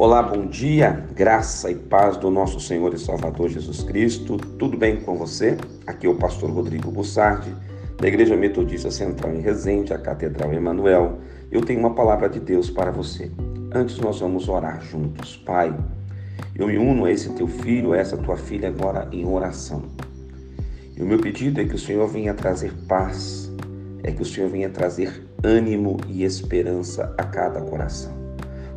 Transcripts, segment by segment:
Olá, bom dia, graça e paz do nosso Senhor e Salvador Jesus Cristo. Tudo bem com você? Aqui é o pastor Rodrigo Bussardi, da Igreja Metodista Central em Resende, a Catedral Emanuel. Eu tenho uma palavra de Deus para você. Antes nós vamos orar juntos. Pai, eu me uno a esse teu filho, a essa tua filha agora em oração. E o meu pedido é que o Senhor venha trazer paz, é que o Senhor venha trazer ânimo e esperança a cada coração.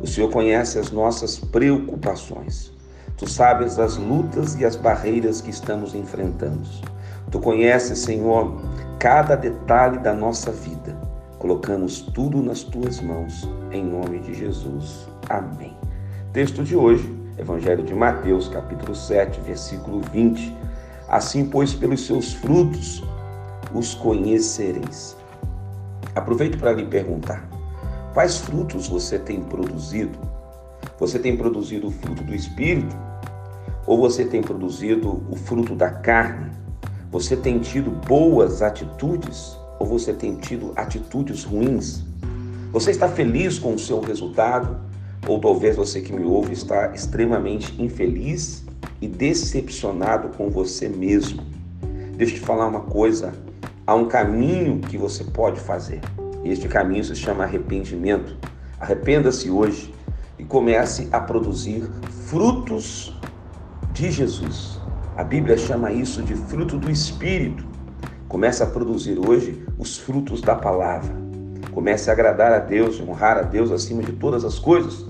O Senhor conhece as nossas preocupações. Tu sabes as lutas e as barreiras que estamos enfrentando. Tu conheces, Senhor, cada detalhe da nossa vida. Colocamos tudo nas tuas mãos, em nome de Jesus. Amém. Texto de hoje, Evangelho de Mateus, capítulo 7, versículo 20. Assim, pois, pelos seus frutos os conhecereis. Aproveito para lhe perguntar: Quais frutos você tem produzido? Você tem produzido o fruto do Espírito? Ou você tem produzido o fruto da carne? Você tem tido boas atitudes? Ou você tem tido atitudes ruins? Você está feliz com o seu resultado? Ou talvez você que me ouve está extremamente infeliz e decepcionado com você mesmo? Deixa eu te falar uma coisa: há um caminho que você pode fazer. Este caminho se chama arrependimento. Arrependa-se hoje e comece a produzir frutos de Jesus. A Bíblia chama isso de fruto do Espírito. Comece a produzir hoje os frutos da palavra. Comece a agradar a Deus, honrar a Deus acima de todas as coisas.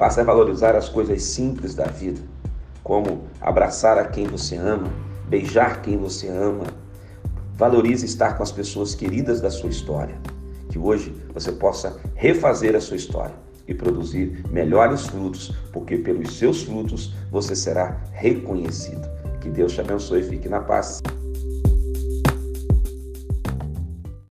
Passe a valorizar as coisas simples da vida, como abraçar a quem você ama, beijar quem você ama. Valorize estar com as pessoas queridas da sua história que hoje você possa refazer a sua história e produzir melhores frutos, porque pelos seus frutos você será reconhecido. Que Deus te abençoe e fique na paz.